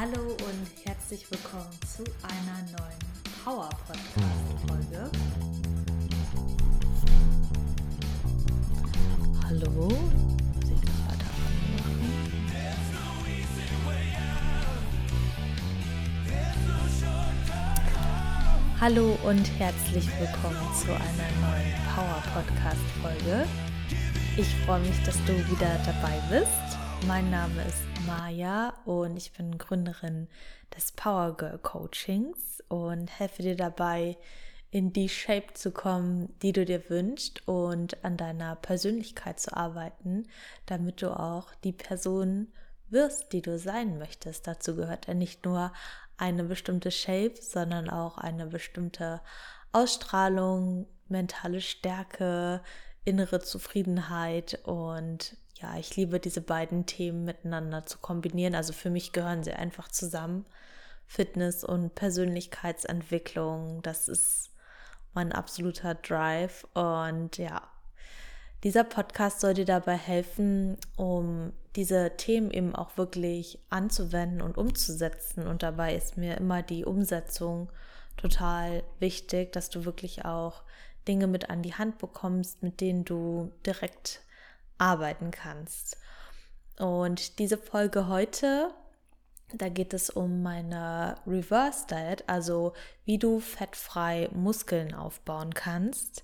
Hallo und herzlich willkommen zu einer neuen Power Podcast Folge. Hallo? Muss ich das weiter? Hallo und herzlich willkommen zu einer neuen Power Podcast Folge. Ich freue mich, dass du wieder dabei bist. Mein Name ist Maja und ich bin Gründerin des Power Girl Coachings und helfe dir dabei, in die Shape zu kommen, die du dir wünschst und an deiner Persönlichkeit zu arbeiten, damit du auch die Person wirst, die du sein möchtest. Dazu gehört ja nicht nur eine bestimmte Shape, sondern auch eine bestimmte Ausstrahlung, mentale Stärke, innere Zufriedenheit und ja, ich liebe diese beiden Themen miteinander zu kombinieren. Also für mich gehören sie einfach zusammen. Fitness und Persönlichkeitsentwicklung, das ist mein absoluter Drive. Und ja, dieser Podcast soll dir dabei helfen, um diese Themen eben auch wirklich anzuwenden und umzusetzen. Und dabei ist mir immer die Umsetzung total wichtig, dass du wirklich auch Dinge mit an die Hand bekommst, mit denen du direkt arbeiten kannst. Und diese Folge heute, da geht es um meine Reverse Diet, also wie du fettfrei Muskeln aufbauen kannst.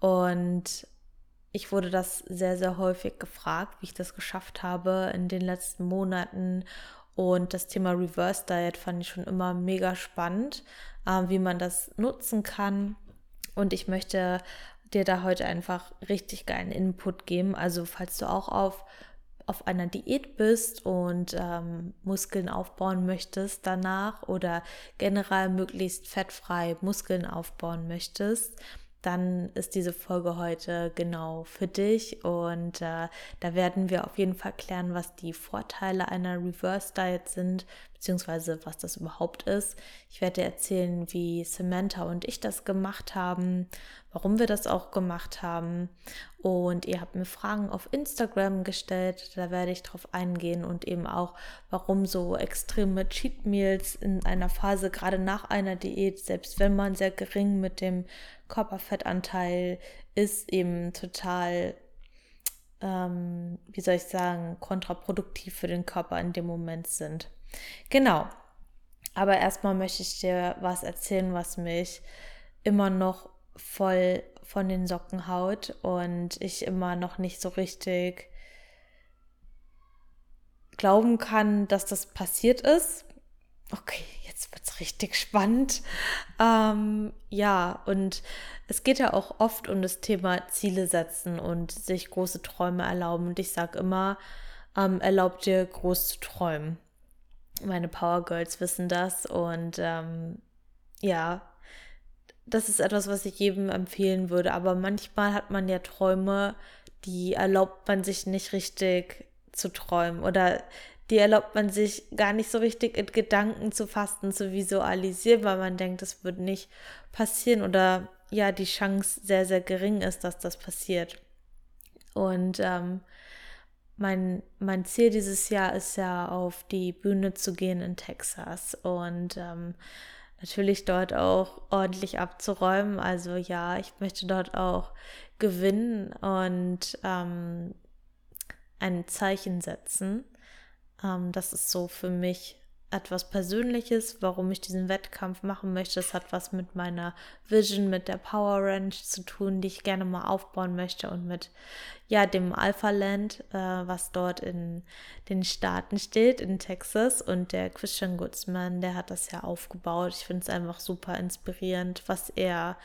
Und ich wurde das sehr, sehr häufig gefragt, wie ich das geschafft habe in den letzten Monaten. Und das Thema Reverse Diet fand ich schon immer mega spannend, äh, wie man das nutzen kann. Und ich möchte dir da heute einfach richtig geilen Input geben. Also falls du auch auf, auf einer Diät bist und ähm, Muskeln aufbauen möchtest danach oder generell möglichst fettfrei Muskeln aufbauen möchtest, dann ist diese Folge heute genau für dich und äh, da werden wir auf jeden Fall klären, was die Vorteile einer Reverse Diet sind, beziehungsweise was das überhaupt ist. Ich werde erzählen, wie Samantha und ich das gemacht haben, warum wir das auch gemacht haben und ihr habt mir Fragen auf Instagram gestellt, da werde ich drauf eingehen und eben auch, warum so extreme Cheat Meals in einer Phase, gerade nach einer Diät, selbst wenn man sehr gering mit dem Körperfettanteil ist, eben total, ähm, wie soll ich sagen, kontraproduktiv für den Körper in dem Moment sind. Genau. Aber erstmal möchte ich dir was erzählen, was mich immer noch voll von den Socken haut und ich immer noch nicht so richtig glauben kann, dass das passiert ist. Okay, jetzt wird es richtig spannend. Ähm, ja, und es geht ja auch oft um das Thema Ziele setzen und sich große Träume erlauben. Und ich sage immer, ähm, erlaub dir groß zu träumen. Meine Power Girls wissen das und ähm, ja, das ist etwas, was ich jedem empfehlen würde. Aber manchmal hat man ja Träume, die erlaubt man sich nicht richtig zu träumen oder die erlaubt man sich gar nicht so richtig in Gedanken zu fassen, zu visualisieren, weil man denkt, das wird nicht passieren oder ja, die Chance sehr, sehr gering ist, dass das passiert. Und ähm, mein, mein Ziel dieses Jahr ist ja, auf die Bühne zu gehen in Texas und ähm, natürlich dort auch ordentlich abzuräumen. Also ja, ich möchte dort auch gewinnen und ähm, ein Zeichen setzen. Ähm, das ist so für mich etwas Persönliches, warum ich diesen Wettkampf machen möchte. Das hat was mit meiner Vision, mit der Power Ranch zu tun, die ich gerne mal aufbauen möchte und mit ja dem Alpha Land, äh, was dort in den Staaten steht, in Texas. Und der Christian Goodsman, der hat das ja aufgebaut. Ich finde es einfach super inspirierend, was er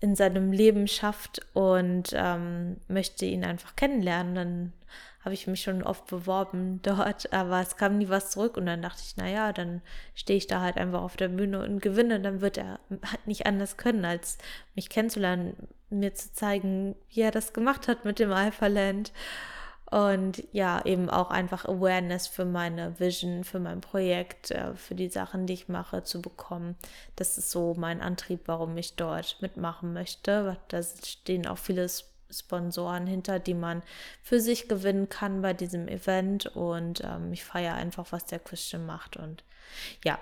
in seinem Leben schafft und ähm, möchte ihn einfach kennenlernen. Dann habe ich mich schon oft beworben dort, aber es kam nie was zurück und dann dachte ich, naja, dann stehe ich da halt einfach auf der Bühne und gewinne. Dann wird er halt nicht anders können, als mich kennenzulernen, mir zu zeigen, wie er das gemacht hat mit dem Alpha Land. Und ja, eben auch einfach Awareness für meine Vision, für mein Projekt, äh, für die Sachen, die ich mache, zu bekommen. Das ist so mein Antrieb, warum ich dort mitmachen möchte. Da stehen auch viele Sponsoren hinter, die man für sich gewinnen kann bei diesem Event. Und ähm, ich feiere einfach, was der Christian macht. Und ja,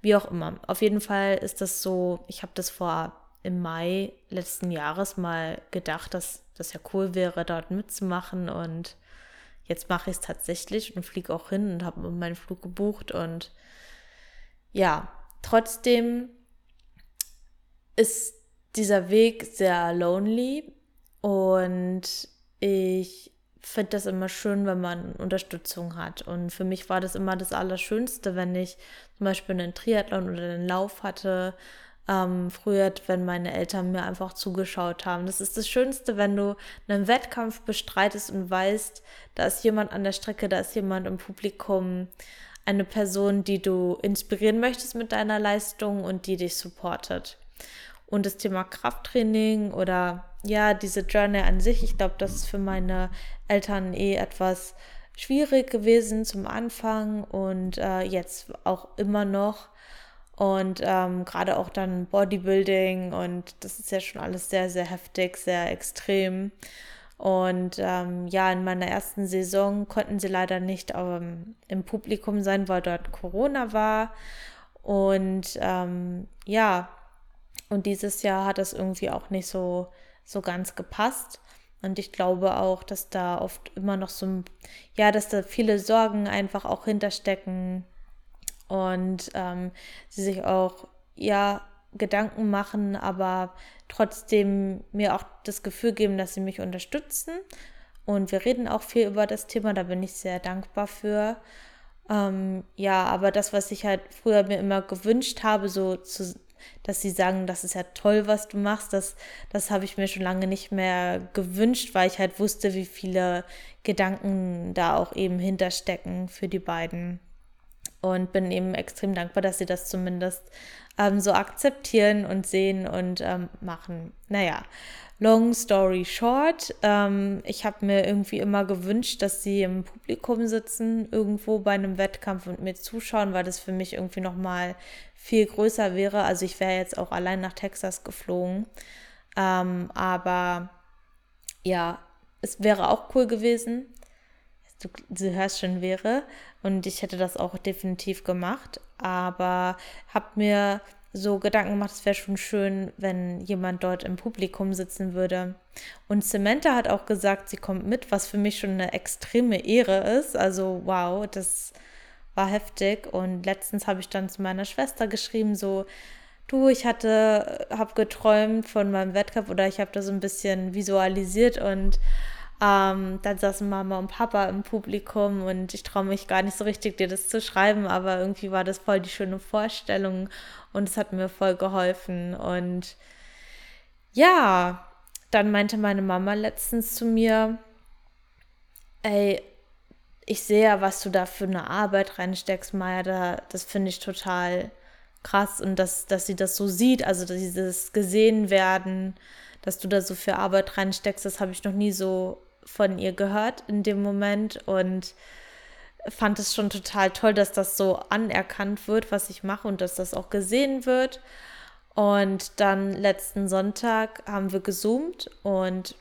wie auch immer. Auf jeden Fall ist das so, ich habe das vor im Mai letzten Jahres mal gedacht, dass das ja cool wäre, dort mitzumachen. Und jetzt mache ich es tatsächlich und fliege auch hin und habe meinen Flug gebucht. Und ja, trotzdem ist dieser Weg sehr lonely und ich finde das immer schön, wenn man Unterstützung hat. Und für mich war das immer das Allerschönste, wenn ich zum Beispiel einen Triathlon oder einen Lauf hatte. Ähm, früher, wenn meine Eltern mir einfach zugeschaut haben. Das ist das Schönste, wenn du einen Wettkampf bestreitest und weißt, da ist jemand an der Strecke, da ist jemand im Publikum, eine Person, die du inspirieren möchtest mit deiner Leistung und die dich supportet. Und das Thema Krafttraining oder ja, diese Journey an sich, ich glaube, das ist für meine Eltern eh etwas schwierig gewesen zum Anfang und äh, jetzt auch immer noch. Und ähm, gerade auch dann Bodybuilding und das ist ja schon alles sehr, sehr heftig, sehr extrem. Und ähm, ja, in meiner ersten Saison konnten sie leider nicht ähm, im Publikum sein, weil dort Corona war. Und ähm, ja, und dieses Jahr hat das irgendwie auch nicht so, so ganz gepasst. Und ich glaube auch, dass da oft immer noch so, ja, dass da viele Sorgen einfach auch hinterstecken und ähm, sie sich auch, ja, Gedanken machen, aber trotzdem mir auch das Gefühl geben, dass sie mich unterstützen. Und wir reden auch viel über das Thema, da bin ich sehr dankbar für. Ähm, ja, aber das, was ich halt früher mir immer gewünscht habe, so zu, dass sie sagen, das ist ja toll, was du machst, das, das habe ich mir schon lange nicht mehr gewünscht, weil ich halt wusste, wie viele Gedanken da auch eben hinterstecken für die beiden. Und bin eben extrem dankbar, dass sie das zumindest ähm, so akzeptieren und sehen und ähm, machen. Naja, long story short, ähm, ich habe mir irgendwie immer gewünscht, dass sie im Publikum sitzen, irgendwo bei einem Wettkampf und mir zuschauen, weil das für mich irgendwie nochmal viel größer wäre. Also ich wäre jetzt auch allein nach Texas geflogen. Ähm, aber ja, es wäre auch cool gewesen. Du, du hörst schon wäre. Und ich hätte das auch definitiv gemacht. Aber habe mir so Gedanken gemacht, es wäre schon schön, wenn jemand dort im Publikum sitzen würde. Und Samantha hat auch gesagt, sie kommt mit, was für mich schon eine extreme Ehre ist. Also wow, das war heftig. Und letztens habe ich dann zu meiner Schwester geschrieben, so, du, ich hatte, habe geträumt von meinem Wettkampf oder ich habe da so ein bisschen visualisiert und ähm, dann saßen Mama und Papa im Publikum und ich traue mich gar nicht so richtig, dir das zu schreiben, aber irgendwie war das voll die schöne Vorstellung und es hat mir voll geholfen. Und ja, dann meinte meine Mama letztens zu mir, ey, ich sehe ja, was du da für eine Arbeit reinsteckst, Maya, da, das finde ich total krass und dass, dass sie das so sieht, also dieses gesehen werden, dass du da so viel Arbeit reinsteckst, das habe ich noch nie so von ihr gehört in dem Moment und fand es schon total toll, dass das so anerkannt wird, was ich mache und dass das auch gesehen wird. Und dann letzten Sonntag haben wir gezoomt und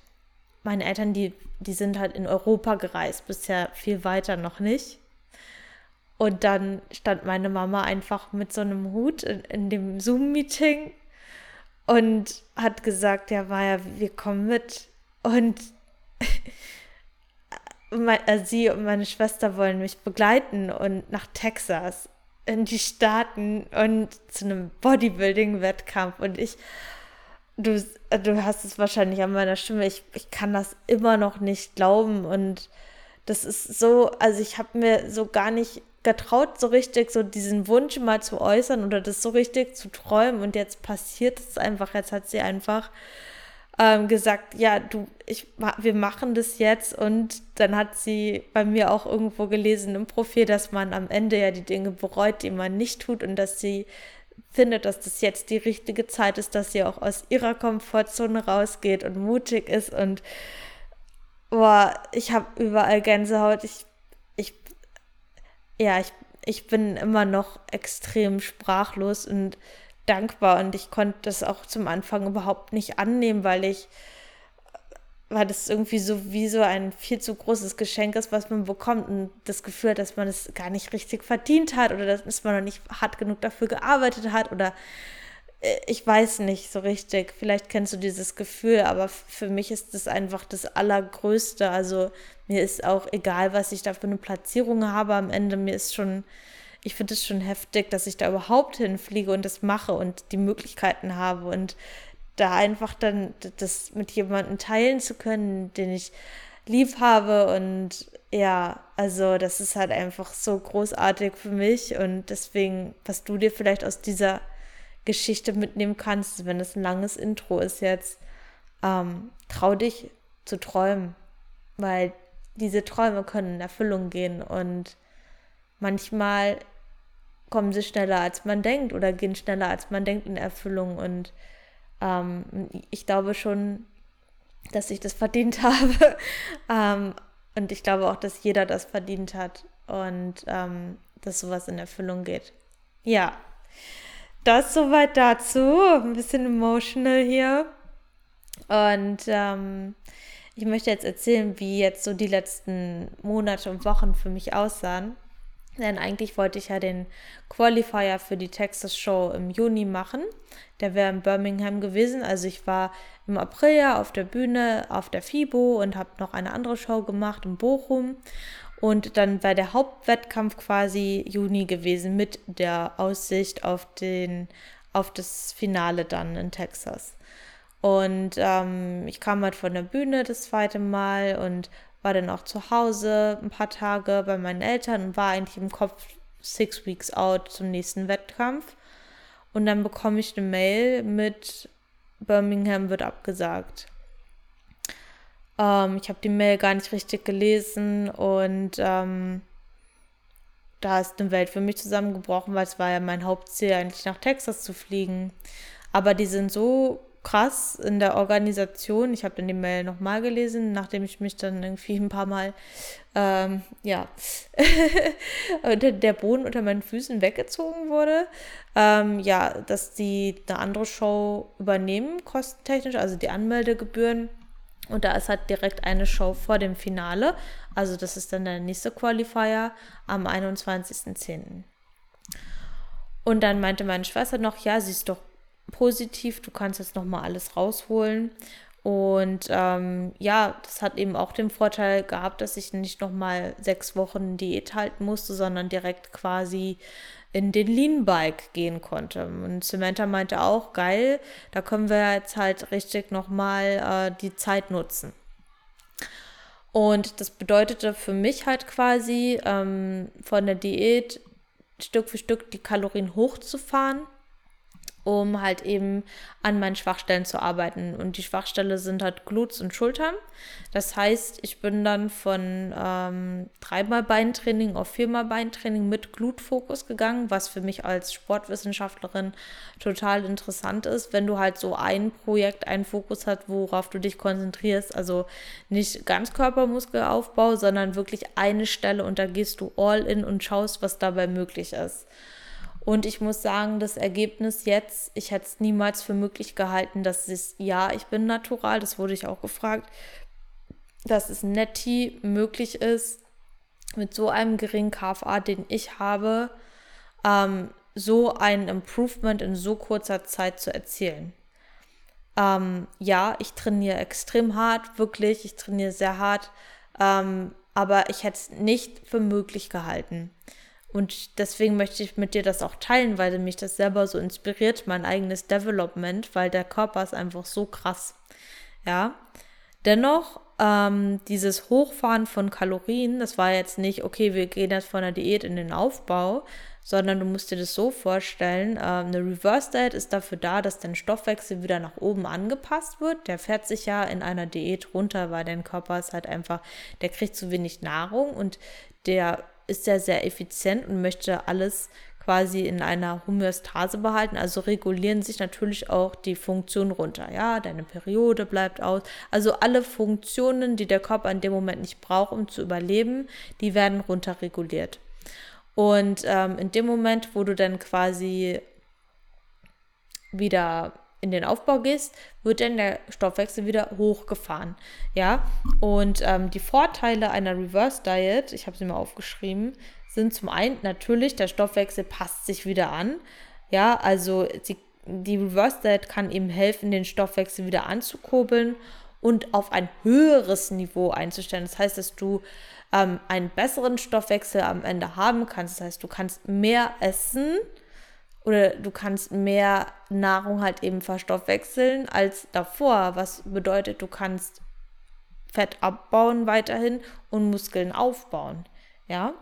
meine Eltern, die, die sind halt in Europa gereist, bisher viel weiter noch nicht. Und dann stand meine Mama einfach mit so einem Hut in, in dem Zoom-Meeting und hat gesagt, ja, Maja, wir kommen mit. Und sie und meine Schwester wollen mich begleiten und nach Texas in die Staaten und zu einem Bodybuilding-Wettkampf. Und ich, du, du hast es wahrscheinlich an meiner Stimme, ich, ich kann das immer noch nicht glauben. Und das ist so, also ich habe mir so gar nicht getraut, so richtig so diesen Wunsch mal zu äußern oder das so richtig zu träumen. Und jetzt passiert es einfach, jetzt hat sie einfach ähm, gesagt, ja, du, ich, wir machen das jetzt. Und dann hat sie bei mir auch irgendwo gelesen im Profil, dass man am Ende ja die Dinge bereut, die man nicht tut und dass sie findet, dass das jetzt die richtige Zeit ist, dass sie auch aus ihrer Komfortzone rausgeht und mutig ist und boah, ich habe überall Gänsehaut. Ich, ich, ja, ich, ich bin immer noch extrem sprachlos und dankbar und ich konnte das auch zum Anfang überhaupt nicht annehmen, weil ich weil das irgendwie so wie so ein viel zu großes Geschenk ist, was man bekommt und das Gefühl hat, dass man es gar nicht richtig verdient hat oder dass man noch nicht hart genug dafür gearbeitet hat oder äh, ich weiß nicht so richtig. Vielleicht kennst du dieses Gefühl, aber für mich ist das einfach das Allergrößte. Also mir ist auch egal, was ich da für eine Platzierung habe am Ende. Mir ist schon, ich finde es schon heftig, dass ich da überhaupt hinfliege und das mache und die Möglichkeiten habe und da einfach dann das mit jemandem teilen zu können, den ich lieb habe und ja, also das ist halt einfach so großartig für mich und deswegen, was du dir vielleicht aus dieser Geschichte mitnehmen kannst, wenn es ein langes Intro ist jetzt, ähm, trau dich zu träumen, weil diese Träume können in Erfüllung gehen und manchmal kommen sie schneller als man denkt oder gehen schneller als man denkt in Erfüllung und ähm, ich glaube schon, dass ich das verdient habe ähm, und ich glaube auch, dass jeder das verdient hat und ähm, dass sowas in Erfüllung geht. Ja, das soweit dazu. Ein bisschen emotional hier. Und ähm, ich möchte jetzt erzählen, wie jetzt so die letzten Monate und Wochen für mich aussahen. Denn eigentlich wollte ich ja den Qualifier für die Texas Show im Juni machen. Der wäre in Birmingham gewesen. Also ich war im April ja auf der Bühne auf der FIBO und habe noch eine andere Show gemacht in Bochum. Und dann war der Hauptwettkampf quasi Juni gewesen mit der Aussicht auf, den, auf das Finale dann in Texas. Und ähm, ich kam halt von der Bühne das zweite Mal und war dann auch zu Hause ein paar Tage bei meinen Eltern und war eigentlich im Kopf six weeks out zum nächsten Wettkampf. Und dann bekomme ich eine Mail mit Birmingham wird abgesagt. Ähm, ich habe die Mail gar nicht richtig gelesen und ähm, da ist eine Welt für mich zusammengebrochen, weil es war ja mein Hauptziel, eigentlich nach Texas zu fliegen. Aber die sind so krass in der Organisation. Ich habe dann die Mail nochmal gelesen, nachdem ich mich dann irgendwie ein paar Mal, ähm, ja, der Boden unter meinen Füßen weggezogen wurde. Ähm, ja, dass die eine andere Show übernehmen, kostentechnisch, also die Anmeldegebühren. Und da ist halt direkt eine Show vor dem Finale. Also das ist dann der nächste Qualifier am 21.10. Und dann meinte meine Schwester noch, ja, sie ist doch positiv, du kannst jetzt nochmal alles rausholen. Und ähm, ja, das hat eben auch den Vorteil gehabt, dass ich nicht nochmal sechs Wochen Diät halten musste, sondern direkt quasi in den Lean Bike gehen konnte. Und Samantha meinte auch, geil, da können wir jetzt halt richtig nochmal äh, die Zeit nutzen. Und das bedeutete für mich halt quasi ähm, von der Diät Stück für Stück die Kalorien hochzufahren um halt eben an meinen Schwachstellen zu arbeiten. Und die Schwachstelle sind halt Glutes und Schultern. Das heißt, ich bin dann von ähm, dreimal Beintraining auf viermal Beintraining mit Glutfokus gegangen, was für mich als Sportwissenschaftlerin total interessant ist, wenn du halt so ein Projekt, einen Fokus hast, worauf du dich konzentrierst. Also nicht ganz Körpermuskelaufbau, sondern wirklich eine Stelle und da gehst du all in und schaust, was dabei möglich ist. Und ich muss sagen, das Ergebnis jetzt, ich hätte es niemals für möglich gehalten, dass es, ja, ich bin natural, das wurde ich auch gefragt, dass es netti möglich ist, mit so einem geringen KFA, den ich habe, ähm, so ein Improvement in so kurzer Zeit zu erzielen. Ähm, ja, ich trainiere extrem hart, wirklich, ich trainiere sehr hart, ähm, aber ich hätte es nicht für möglich gehalten. Und deswegen möchte ich mit dir das auch teilen, weil mich das selber so inspiriert, mein eigenes Development, weil der Körper ist einfach so krass. Ja. Dennoch, ähm, dieses Hochfahren von Kalorien, das war jetzt nicht, okay, wir gehen jetzt von der Diät in den Aufbau, sondern du musst dir das so vorstellen, ähm, eine Reverse Diet ist dafür da, dass dein Stoffwechsel wieder nach oben angepasst wird. Der fährt sich ja in einer Diät runter, weil dein Körper ist halt einfach, der kriegt zu wenig Nahrung und der ist ja sehr effizient und möchte alles quasi in einer Homöostase behalten. Also regulieren sich natürlich auch die Funktionen runter. Ja, deine Periode bleibt aus. Also alle Funktionen, die der Körper in dem Moment nicht braucht, um zu überleben, die werden runterreguliert. Und ähm, in dem Moment, wo du dann quasi wieder in den Aufbau gehst, wird dann der Stoffwechsel wieder hochgefahren. Ja, und ähm, die Vorteile einer Reverse Diet, ich habe sie mal aufgeschrieben, sind zum einen natürlich, der Stoffwechsel passt sich wieder an. Ja, also sie, die Reverse Diet kann eben helfen, den Stoffwechsel wieder anzukurbeln und auf ein höheres Niveau einzustellen. Das heißt, dass du ähm, einen besseren Stoffwechsel am Ende haben kannst. Das heißt, du kannst mehr essen oder du kannst mehr Nahrung halt eben verstoffwechseln als davor, was bedeutet, du kannst Fett abbauen weiterhin und Muskeln aufbauen. Ja,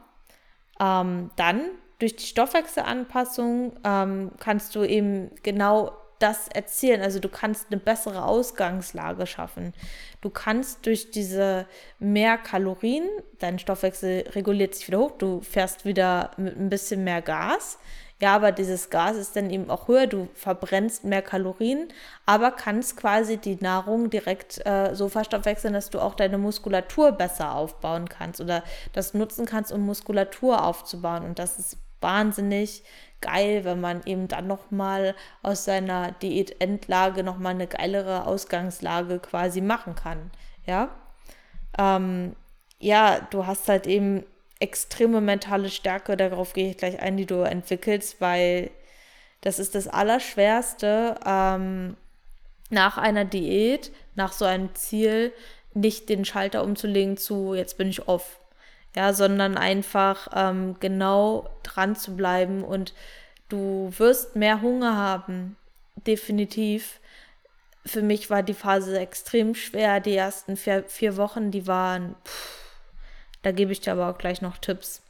ähm, dann durch die Stoffwechselanpassung ähm, kannst du eben genau das erzielen. Also du kannst eine bessere Ausgangslage schaffen. Du kannst durch diese mehr Kalorien, dein Stoffwechsel reguliert sich wieder hoch, du fährst wieder mit ein bisschen mehr Gas. Ja, aber dieses Gas ist dann eben auch höher, du verbrennst mehr Kalorien, aber kannst quasi die Nahrung direkt äh, so verstoffwechseln, dass du auch deine Muskulatur besser aufbauen kannst oder das nutzen kannst, um Muskulatur aufzubauen. Und das ist wahnsinnig geil, wenn man eben dann nochmal aus seiner Diätendlage nochmal eine geilere Ausgangslage quasi machen kann. Ja. Ähm, ja, du hast halt eben extreme mentale Stärke, darauf gehe ich gleich ein, die du entwickelst, weil das ist das Allerschwerste, ähm, nach einer Diät, nach so einem Ziel, nicht den Schalter umzulegen zu, jetzt bin ich off. Ja, sondern einfach ähm, genau dran zu bleiben und du wirst mehr Hunger haben, definitiv. Für mich war die Phase extrem schwer. Die ersten vier, vier Wochen, die waren pff, da gebe ich dir aber auch gleich noch Tipps.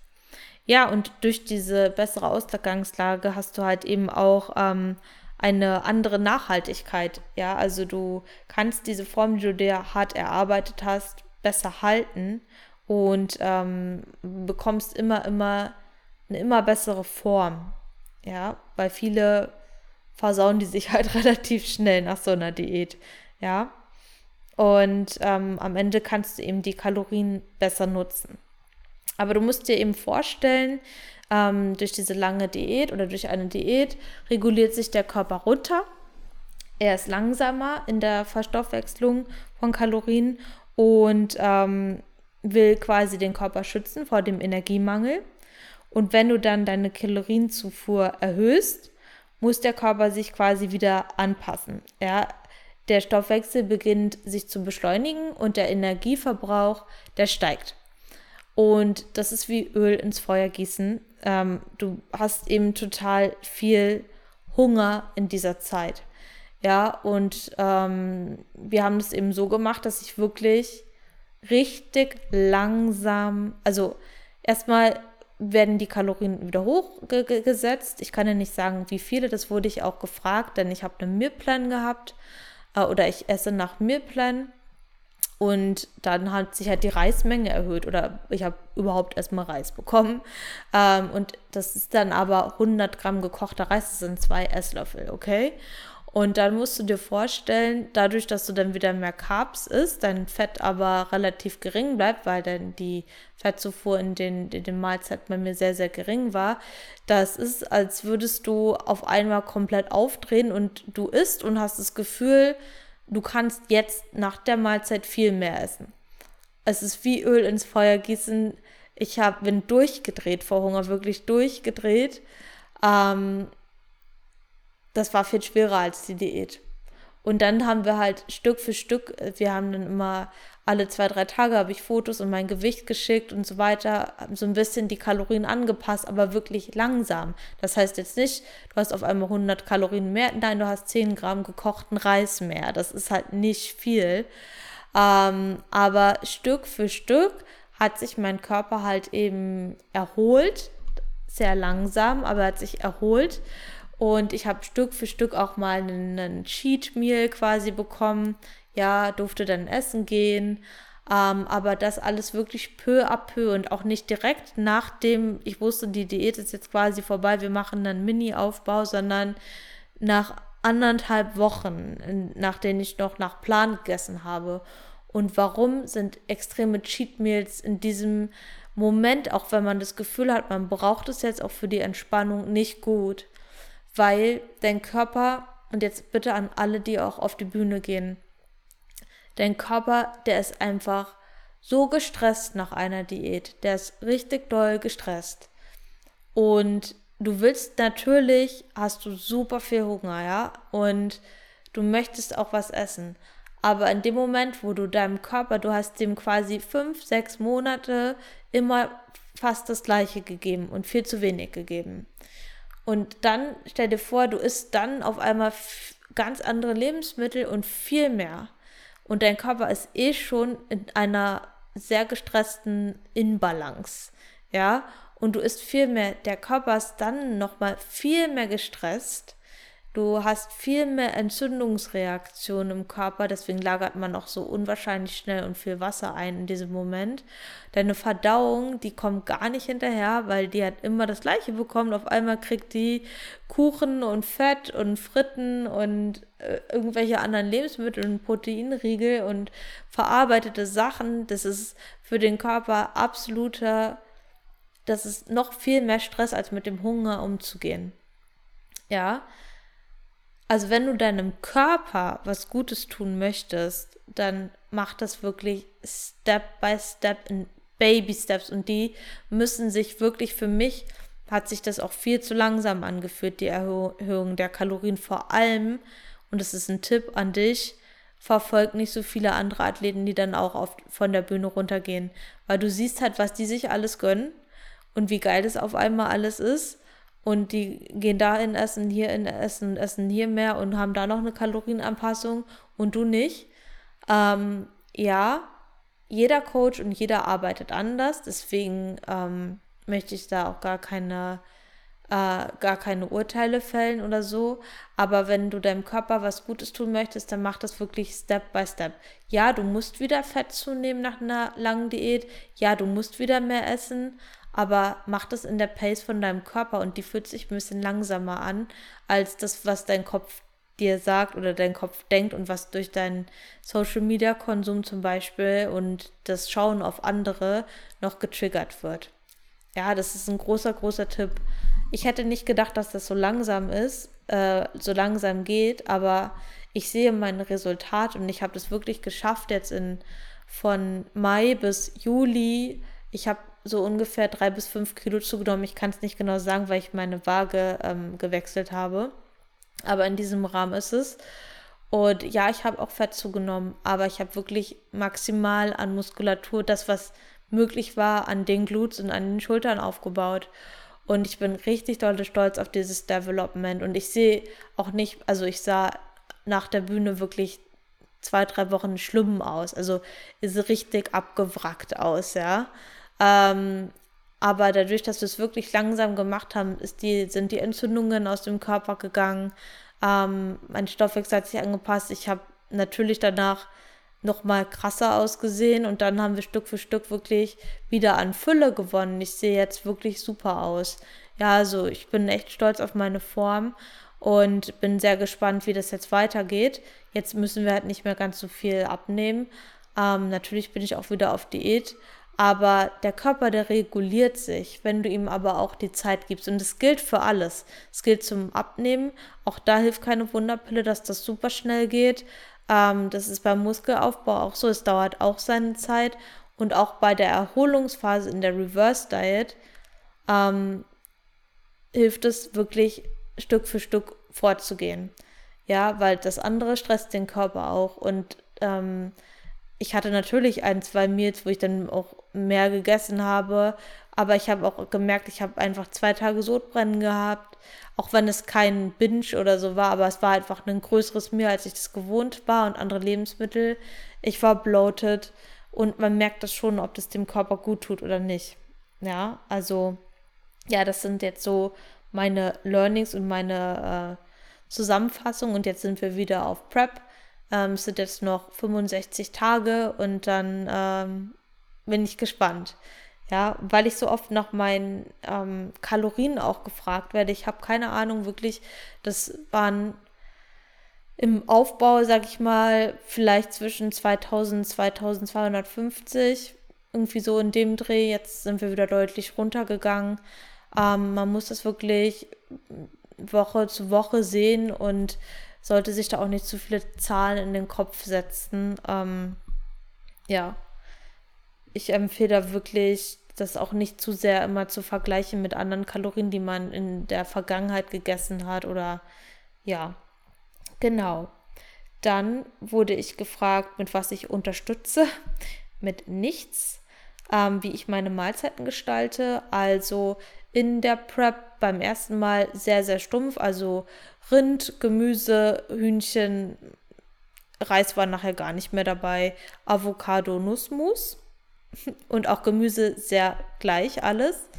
Ja, und durch diese bessere Ausgangslage hast du halt eben auch ähm, eine andere Nachhaltigkeit. Ja, also du kannst diese Form, die du dir hart erarbeitet hast, besser halten und ähm, bekommst immer, immer eine immer bessere Form. Ja, weil viele versauen die sich halt relativ schnell nach so einer Diät. Ja, und ähm, am Ende kannst du eben die Kalorien besser nutzen. Aber du musst dir eben vorstellen, ähm, durch diese lange Diät oder durch eine Diät reguliert sich der Körper runter. Er ist langsamer in der Verstoffwechslung von Kalorien und ähm, will quasi den Körper schützen vor dem Energiemangel. Und wenn du dann deine Kalorienzufuhr erhöhst, muss der Körper sich quasi wieder anpassen. Ja, der Stoffwechsel beginnt sich zu beschleunigen und der Energieverbrauch, der steigt. Und das ist wie Öl ins Feuer gießen. Ähm, du hast eben total viel Hunger in dieser Zeit. Ja, und ähm, wir haben das eben so gemacht, dass ich wirklich richtig langsam, also erstmal werden die Kalorien wieder hochgesetzt. Ich kann ja nicht sagen, wie viele, das wurde ich auch gefragt, denn ich habe einen Mealplan gehabt äh, oder ich esse nach Mealplan und dann hat sich halt die Reismenge erhöht oder ich habe überhaupt erstmal Reis bekommen. Ähm, und das ist dann aber 100 Gramm gekochter Reis, das sind zwei Esslöffel, okay? Und dann musst du dir vorstellen, dadurch, dass du dann wieder mehr Carbs isst, dein Fett aber relativ gering bleibt, weil dann die Fettzufuhr in den, in den Mahlzeiten bei mir sehr, sehr gering war, das ist, als würdest du auf einmal komplett aufdrehen und du isst und hast das Gefühl, du kannst jetzt nach der Mahlzeit viel mehr essen. Es ist wie Öl ins Feuer gießen. Ich hab, bin durchgedreht vor Hunger, wirklich durchgedreht. Ähm, das war viel schwerer als die Diät. Und dann haben wir halt Stück für Stück, wir haben dann immer alle zwei, drei Tage habe ich Fotos und mein Gewicht geschickt und so weiter, so ein bisschen die Kalorien angepasst, aber wirklich langsam. Das heißt jetzt nicht, du hast auf einmal 100 Kalorien mehr, nein, du hast 10 Gramm gekochten Reis mehr. Das ist halt nicht viel. Ähm, aber Stück für Stück hat sich mein Körper halt eben erholt, sehr langsam, aber hat sich erholt und ich habe Stück für Stück auch mal einen, Cheat Meal quasi bekommen. Ja, durfte dann essen gehen. Ähm, aber das alles wirklich peu à peu und auch nicht direkt nachdem ich wusste, die Diät ist jetzt quasi vorbei, wir machen dann Mini-Aufbau, sondern nach anderthalb Wochen, nach denen ich noch nach Plan gegessen habe. Und warum sind extreme Cheat Meals in diesem Moment, auch wenn man das Gefühl hat, man braucht es jetzt auch für die Entspannung, nicht gut? Weil dein Körper und jetzt bitte an alle, die auch auf die Bühne gehen, dein Körper, der ist einfach so gestresst nach einer Diät. Der ist richtig doll gestresst. Und du willst natürlich, hast du super viel Hunger, ja, und du möchtest auch was essen. Aber in dem Moment, wo du deinem Körper, du hast dem quasi fünf, sechs Monate immer fast das Gleiche gegeben und viel zu wenig gegeben. Und dann stell dir vor, du isst dann auf einmal ganz andere Lebensmittel und viel mehr. Und dein Körper ist eh schon in einer sehr gestressten Inbalance. Ja, und du isst viel mehr. Der Körper ist dann nochmal viel mehr gestresst Du hast viel mehr Entzündungsreaktionen im Körper, deswegen lagert man auch so unwahrscheinlich schnell und viel Wasser ein in diesem Moment. Deine Verdauung, die kommt gar nicht hinterher, weil die hat immer das Gleiche bekommen. Auf einmal kriegt die Kuchen und Fett und Fritten und äh, irgendwelche anderen Lebensmittel und Proteinriegel und verarbeitete Sachen. Das ist für den Körper absoluter, das ist noch viel mehr Stress, als mit dem Hunger umzugehen. Ja, also wenn du deinem Körper was Gutes tun möchtest, dann mach das wirklich Step by Step in Baby Steps und die müssen sich wirklich für mich hat sich das auch viel zu langsam angeführt, die Erhöhung der Kalorien vor allem. Und das ist ein Tipp an dich. Verfolg nicht so viele andere Athleten, die dann auch auf, von der Bühne runtergehen. Weil du siehst halt, was die sich alles gönnen und wie geil das auf einmal alles ist. Und die gehen da in Essen, hier in Essen, essen hier mehr und haben da noch eine Kalorienanpassung und du nicht. Ähm, ja, jeder Coach und jeder arbeitet anders, deswegen ähm, möchte ich da auch gar keine, äh, gar keine Urteile fällen oder so. Aber wenn du deinem Körper was Gutes tun möchtest, dann mach das wirklich Step by Step. Ja, du musst wieder Fett zunehmen nach einer langen Diät. Ja, du musst wieder mehr essen aber mach das in der Pace von deinem Körper und die fühlt sich ein bisschen langsamer an als das, was dein Kopf dir sagt oder dein Kopf denkt und was durch deinen Social Media Konsum zum Beispiel und das Schauen auf andere noch getriggert wird. Ja, das ist ein großer, großer Tipp. Ich hätte nicht gedacht, dass das so langsam ist, äh, so langsam geht, aber ich sehe mein Resultat und ich habe das wirklich geschafft jetzt in von Mai bis Juli. Ich habe so ungefähr drei bis fünf Kilo zugenommen. Ich kann es nicht genau sagen, weil ich meine Waage ähm, gewechselt habe. Aber in diesem Rahmen ist es. Und ja, ich habe auch Fett zugenommen, aber ich habe wirklich maximal an Muskulatur, das, was möglich war, an den Glutes und an den Schultern aufgebaut. Und ich bin richtig doll stolz auf dieses Development. Und ich sehe auch nicht, also ich sah nach der Bühne wirklich zwei, drei Wochen schlimm aus. Also ist richtig abgewrackt aus, ja. Ähm, aber dadurch, dass wir es wirklich langsam gemacht haben, die, sind die Entzündungen aus dem Körper gegangen. Ähm, mein Stoffwechsel hat sich angepasst. Ich habe natürlich danach noch mal krasser ausgesehen und dann haben wir Stück für Stück wirklich wieder an Fülle gewonnen. Ich sehe jetzt wirklich super aus. Ja, also ich bin echt stolz auf meine Form und bin sehr gespannt, wie das jetzt weitergeht. Jetzt müssen wir halt nicht mehr ganz so viel abnehmen. Ähm, natürlich bin ich auch wieder auf Diät, aber der Körper, der reguliert sich, wenn du ihm aber auch die Zeit gibst. Und das gilt für alles. Es gilt zum Abnehmen. Auch da hilft keine Wunderpille, dass das super schnell geht. Ähm, das ist beim Muskelaufbau auch so. Es dauert auch seine Zeit. Und auch bei der Erholungsphase in der Reverse Diet ähm, hilft es wirklich Stück für Stück vorzugehen. Ja, weil das andere stresst den Körper auch. Und ähm, ich hatte natürlich ein, zwei Meals, wo ich dann auch mehr gegessen habe. Aber ich habe auch gemerkt, ich habe einfach zwei Tage Sodbrennen gehabt. Auch wenn es kein Binge oder so war, aber es war einfach ein größeres Meal, als ich das gewohnt war und andere Lebensmittel. Ich war bloated und man merkt das schon, ob das dem Körper gut tut oder nicht. Ja, also, ja, das sind jetzt so meine Learnings und meine äh, Zusammenfassung. Und jetzt sind wir wieder auf Prep. Ähm, es sind jetzt noch 65 Tage und dann ähm, bin ich gespannt. Ja, weil ich so oft nach meinen ähm, Kalorien auch gefragt werde. Ich habe keine Ahnung, wirklich, das waren im Aufbau, sag ich mal, vielleicht zwischen 2000 2250, irgendwie so in dem Dreh. Jetzt sind wir wieder deutlich runtergegangen. Ähm, man muss das wirklich Woche zu Woche sehen und sollte sich da auch nicht zu viele Zahlen in den Kopf setzen. Ähm, ja, ich empfehle da wirklich, das auch nicht zu sehr immer zu vergleichen mit anderen Kalorien, die man in der Vergangenheit gegessen hat oder ja, genau. Dann wurde ich gefragt, mit was ich unterstütze. Mit nichts, ähm, wie ich meine Mahlzeiten gestalte. Also in der Prep beim ersten Mal sehr, sehr stumpf. Also Rind, Gemüse, Hühnchen, Reis war nachher gar nicht mehr dabei. Avocado, Nussmus und auch Gemüse sehr gleich alles.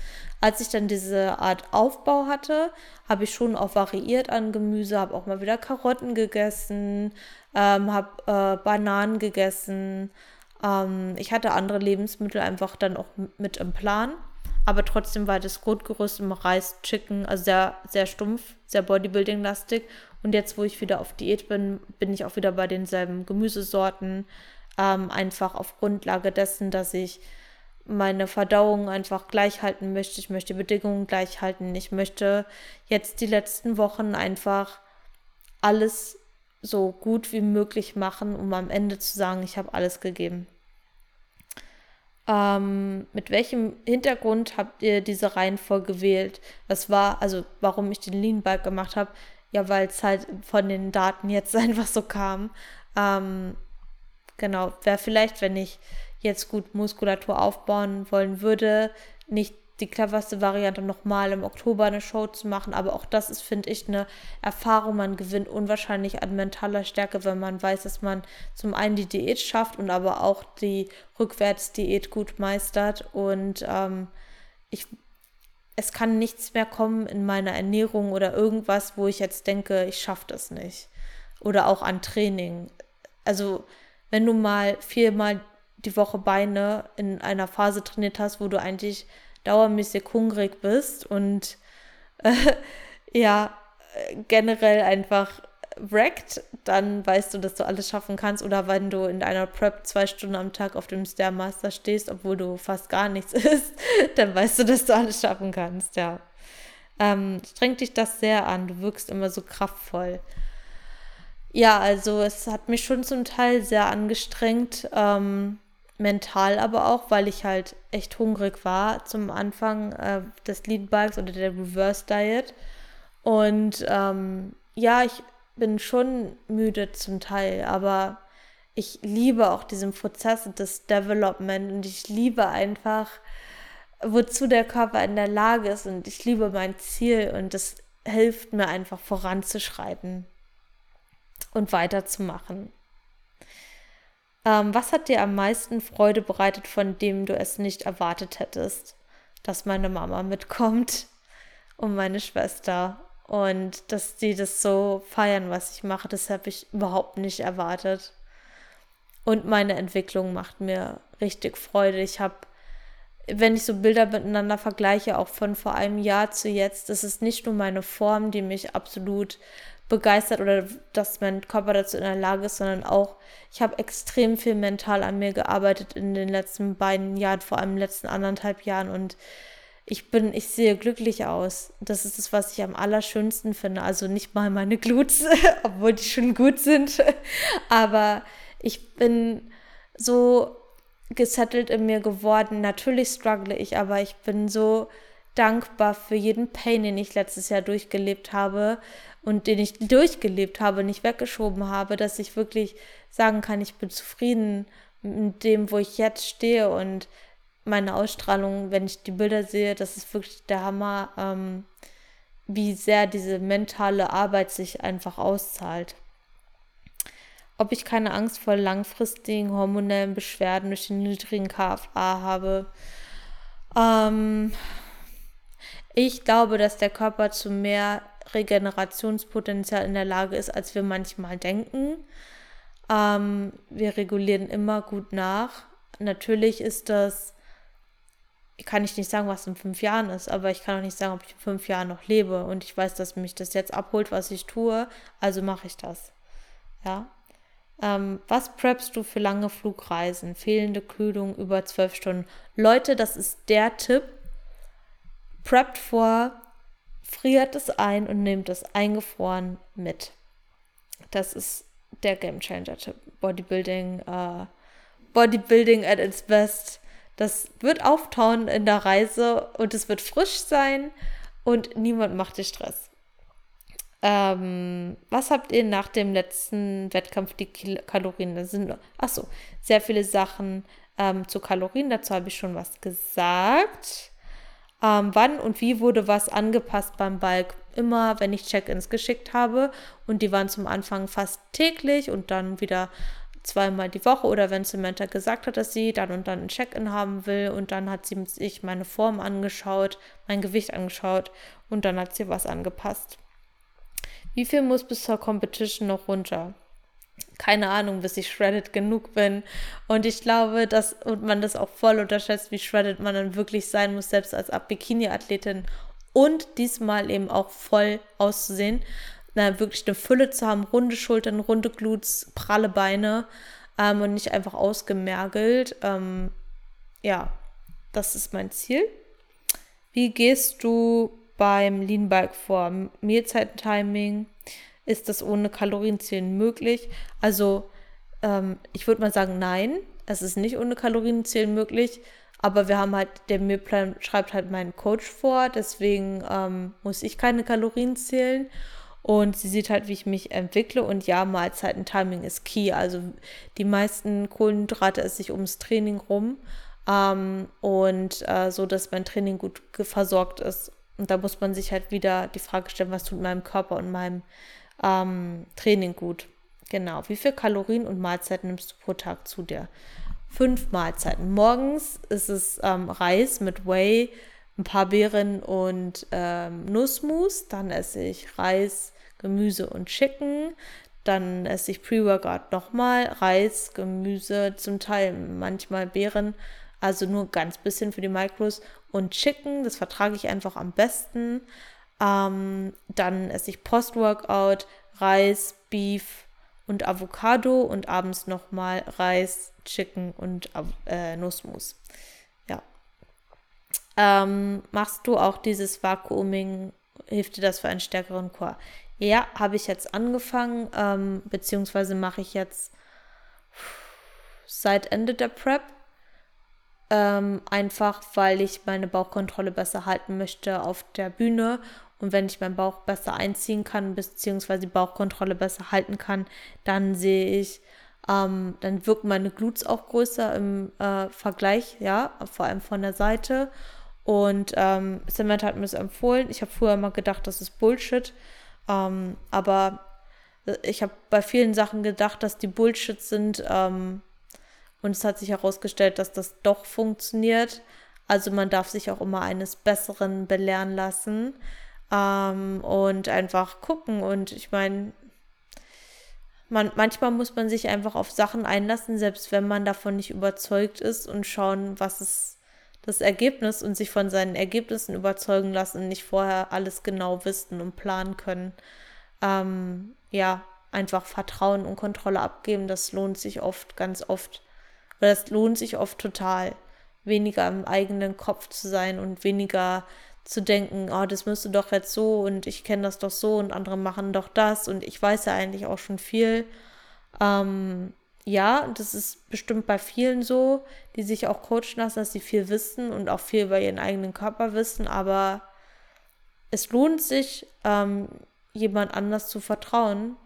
Als ich dann diese Art Aufbau hatte, habe ich schon auch variiert an Gemüse, habe auch mal wieder Karotten gegessen, ähm, habe äh, Bananen gegessen. Ähm, ich hatte andere Lebensmittel einfach dann auch mit im Plan. Aber trotzdem war das Grundgerüst im Reis, Chicken, also sehr, sehr stumpf, sehr Bodybuilding-lastig. Und jetzt, wo ich wieder auf Diät bin, bin ich auch wieder bei denselben Gemüsesorten. Ähm, einfach auf Grundlage dessen, dass ich meine Verdauung einfach gleich halten möchte. Ich möchte die Bedingungen gleich halten. Ich möchte jetzt die letzten Wochen einfach alles so gut wie möglich machen, um am Ende zu sagen, ich habe alles gegeben. Ähm, mit welchem Hintergrund habt ihr diese Reihenfolge gewählt? Das war, also warum ich den Lean Bike gemacht habe, ja, weil es halt von den Daten jetzt einfach so kam. Ähm, genau, wäre vielleicht, wenn ich jetzt gut Muskulatur aufbauen wollen würde, nicht die cleverste Variante, nochmal im Oktober eine Show zu machen. Aber auch das ist, finde ich, eine Erfahrung. Man gewinnt unwahrscheinlich an mentaler Stärke, wenn man weiß, dass man zum einen die Diät schafft und aber auch die Rückwärtsdiät gut meistert. Und ähm, ich, es kann nichts mehr kommen in meiner Ernährung oder irgendwas, wo ich jetzt denke, ich schaffe das nicht. Oder auch an Training. Also, wenn du mal viermal die Woche Beine in einer Phase trainiert hast, wo du eigentlich dauermäßig hungrig bist und äh, ja, generell einfach wreckt, dann weißt du, dass du alles schaffen kannst. Oder wenn du in einer Prep zwei Stunden am Tag auf dem Stairmaster stehst, obwohl du fast gar nichts isst, dann weißt du, dass du alles schaffen kannst, ja. Ähm, strengt dich das sehr an, du wirkst immer so kraftvoll. Ja, also es hat mich schon zum Teil sehr angestrengt. Ähm, mental aber auch, weil ich halt echt hungrig war zum Anfang äh, des Leadbikes oder der Reverse Diet. Und ähm, ja, ich bin schon müde zum Teil, aber ich liebe auch diesen Prozess des Development und ich liebe einfach, wozu der Körper in der Lage ist und ich liebe mein Ziel und das hilft mir einfach voranzuschreiten und weiterzumachen. Ähm, was hat dir am meisten Freude bereitet, von dem du es nicht erwartet hättest? Dass meine Mama mitkommt und meine Schwester und dass die das so feiern, was ich mache, das habe ich überhaupt nicht erwartet. Und meine Entwicklung macht mir richtig Freude. Ich habe, wenn ich so Bilder miteinander vergleiche, auch von vor einem Jahr zu jetzt, das ist nicht nur meine Form, die mich absolut begeistert oder dass mein Körper dazu in der Lage ist, sondern auch, ich habe extrem viel mental an mir gearbeitet in den letzten beiden Jahren, vor allem in den letzten anderthalb Jahren und ich bin, ich sehe glücklich aus. Das ist das, was ich am allerschönsten finde. Also nicht mal meine Gluts, obwohl die schon gut sind, aber ich bin so gesettelt in mir geworden. Natürlich struggle ich, aber ich bin so dankbar für jeden Pain, den ich letztes Jahr durchgelebt habe und den ich durchgelebt habe, nicht weggeschoben habe, dass ich wirklich sagen kann, ich bin zufrieden mit dem, wo ich jetzt stehe und meine Ausstrahlung, wenn ich die Bilder sehe, das ist wirklich der Hammer, ähm, wie sehr diese mentale Arbeit sich einfach auszahlt. Ob ich keine Angst vor langfristigen hormonellen Beschwerden durch den niedrigen KFA habe. Ähm, ich glaube, dass der Körper zu mehr Regenerationspotenzial in der Lage ist, als wir manchmal denken. Ähm, wir regulieren immer gut nach. Natürlich ist das, kann ich nicht sagen, was in fünf Jahren ist, aber ich kann auch nicht sagen, ob ich in fünf Jahren noch lebe. Und ich weiß, dass mich das jetzt abholt, was ich tue, also mache ich das. Ja. Ähm, was preppst du für lange Flugreisen? Fehlende Kühlung über zwölf Stunden. Leute, das ist der Tipp. Preppt vor friert es ein und nehmt es eingefroren mit. das ist der Game Changer Tipp. Bodybuilding, äh, Bodybuilding at its best. Das wird auftauen in der Reise und es wird frisch sein und niemand macht dir Stress. Ähm, was habt ihr nach dem letzten Wettkampf die Kil Kalorien? Das sind, achso, sehr viele Sachen ähm, zu Kalorien. Dazu habe ich schon was gesagt. Ähm, wann und wie wurde was angepasst beim Balk? Immer, wenn ich Check-ins geschickt habe und die waren zum Anfang fast täglich und dann wieder zweimal die Woche oder wenn Samantha gesagt hat, dass sie dann und dann ein Check-in haben will und dann hat sie sich meine Form angeschaut, mein Gewicht angeschaut und dann hat sie was angepasst. Wie viel muss bis zur Competition noch runter? Keine Ahnung, bis ich shredded genug bin. Und ich glaube, dass und man das auch voll unterschätzt, wie shredded man dann wirklich sein muss, selbst als Bikini-Athletin. Und diesmal eben auch voll auszusehen. Na, wirklich eine Fülle zu haben, runde Schultern, runde Glutes, pralle Beine ähm, und nicht einfach ausgemergelt. Ähm, ja, das ist mein Ziel. Wie gehst du beim Lean Bulk vor Mehlzeitentiming ist das ohne Kalorienzählen möglich. Also ähm, ich würde mal sagen, nein, es ist nicht ohne Kalorienzählen möglich. Aber wir haben halt, der Mehlplan schreibt halt meinen Coach vor, deswegen ähm, muss ich keine Kalorien zählen. Und sie sieht halt, wie ich mich entwickle. Und ja, Mahlzeiten-Timing ist key. Also die meisten Kohlenhydrate esse ich ums Training rum. Ähm, und äh, so, dass mein Training gut versorgt ist. Und da muss man sich halt wieder die Frage stellen, was tut meinem Körper und meinem ähm, Training gut. Genau. Wie viel Kalorien und Mahlzeiten nimmst du pro Tag zu dir? Fünf Mahlzeiten. Morgens ist es ähm, Reis mit Whey, ein paar Beeren und ähm, Nussmus. Dann esse ich Reis, Gemüse und Chicken. Dann esse ich Pre-Workout nochmal Reis, Gemüse, zum Teil manchmal Beeren, also nur ganz bisschen für die Micros und Chicken, das vertrage ich einfach am besten. Ähm, dann esse ich Post-Workout, Reis, Beef und Avocado und abends nochmal Reis, Chicken und äh, Nussmus. Ja. Ähm, machst du auch dieses Vakuuming? Hilft dir das für einen stärkeren Chor? Ja, habe ich jetzt angefangen, ähm, beziehungsweise mache ich jetzt seit Ende der Prep ähm, einfach weil ich meine Bauchkontrolle besser halten möchte auf der Bühne. Und wenn ich meinen Bauch besser einziehen kann, beziehungsweise die Bauchkontrolle besser halten kann, dann sehe ich, ähm, dann wirken meine Glutes auch größer im äh, Vergleich, ja, vor allem von der Seite. Und ähm, Samantha hat mir das empfohlen. Ich habe früher mal gedacht, das ist Bullshit. Ähm, aber äh, ich habe bei vielen Sachen gedacht, dass die Bullshit sind. Ähm, und es hat sich herausgestellt, dass das doch funktioniert. Also man darf sich auch immer eines Besseren belehren lassen ähm, und einfach gucken. Und ich meine, man, manchmal muss man sich einfach auf Sachen einlassen, selbst wenn man davon nicht überzeugt ist und schauen, was ist das Ergebnis und sich von seinen Ergebnissen überzeugen lassen, nicht vorher alles genau wissen und planen können. Ähm, ja, einfach Vertrauen und Kontrolle abgeben, das lohnt sich oft, ganz oft. Weil das lohnt sich oft total, weniger im eigenen Kopf zu sein und weniger zu denken, oh, das müsste doch jetzt so und ich kenne das doch so und andere machen doch das und ich weiß ja eigentlich auch schon viel. Ähm, ja, das ist bestimmt bei vielen so, die sich auch coachen lassen, dass sie viel wissen und auch viel über ihren eigenen Körper wissen, aber es lohnt sich, ähm, jemand anders zu vertrauen.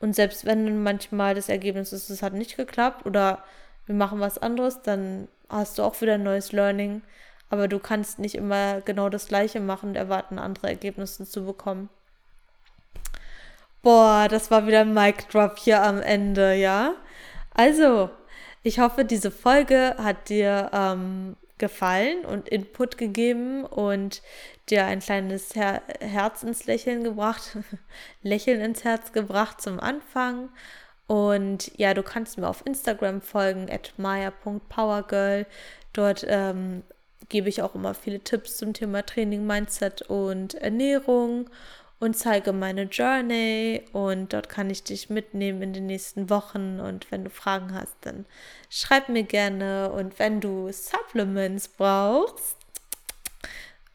Und selbst wenn manchmal das Ergebnis ist, es hat nicht geklappt oder wir machen was anderes, dann hast du auch wieder ein neues Learning. Aber du kannst nicht immer genau das Gleiche machen und erwarten, andere Ergebnisse zu bekommen. Boah, das war wieder ein Mic Drop hier am Ende, ja? Also, ich hoffe, diese Folge hat dir ähm, gefallen und Input gegeben und dir ein kleines Her Herz ins Lächeln gebracht, Lächeln ins Herz gebracht zum Anfang. Und ja, du kannst mir auf Instagram folgen, at maya.powergirl. Dort ähm, gebe ich auch immer viele Tipps zum Thema Training, Mindset und Ernährung und zeige meine Journey. Und dort kann ich dich mitnehmen in den nächsten Wochen. Und wenn du Fragen hast, dann schreib mir gerne. Und wenn du Supplements brauchst,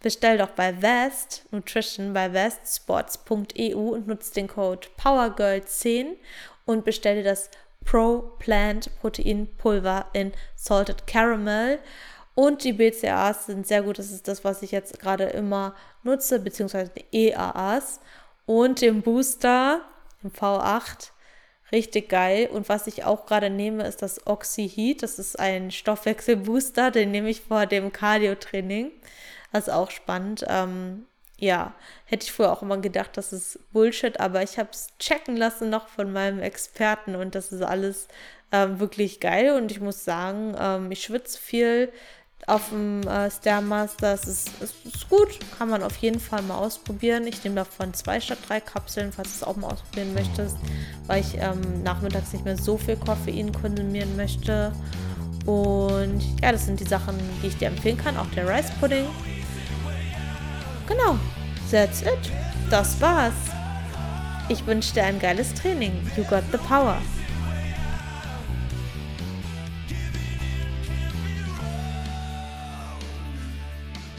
bestell doch bei Vast Nutrition bei vastsports.eu und nutze den Code PowerGirl10 und bestell dir das Pro Plant Protein Pulver in Salted Caramel. Und die BCAAs sind sehr gut. Das ist das, was ich jetzt gerade immer nutze, beziehungsweise die EAAs. Und den Booster im V8. Richtig geil. Und was ich auch gerade nehme, ist das Oxy Heat. Das ist ein Stoffwechselbooster. Den nehme ich vor dem Cardio-Training. Das ist auch spannend. Ähm, ja, hätte ich vorher auch immer gedacht, das ist Bullshit, aber ich habe es checken lassen noch von meinem Experten und das ist alles ähm, wirklich geil und ich muss sagen, ähm, ich schwitze viel auf dem äh, Stairmaster. Es ist, es ist gut, kann man auf jeden Fall mal ausprobieren. Ich nehme davon zwei statt drei Kapseln, falls du es auch mal ausprobieren möchtest, weil ich ähm, nachmittags nicht mehr so viel Koffein konsumieren möchte. Und ja, das sind die Sachen, die ich dir empfehlen kann. Auch der Rice Pudding. Genau, that's it. Das war's. Ich wünsche dir ein geiles Training. You got the power.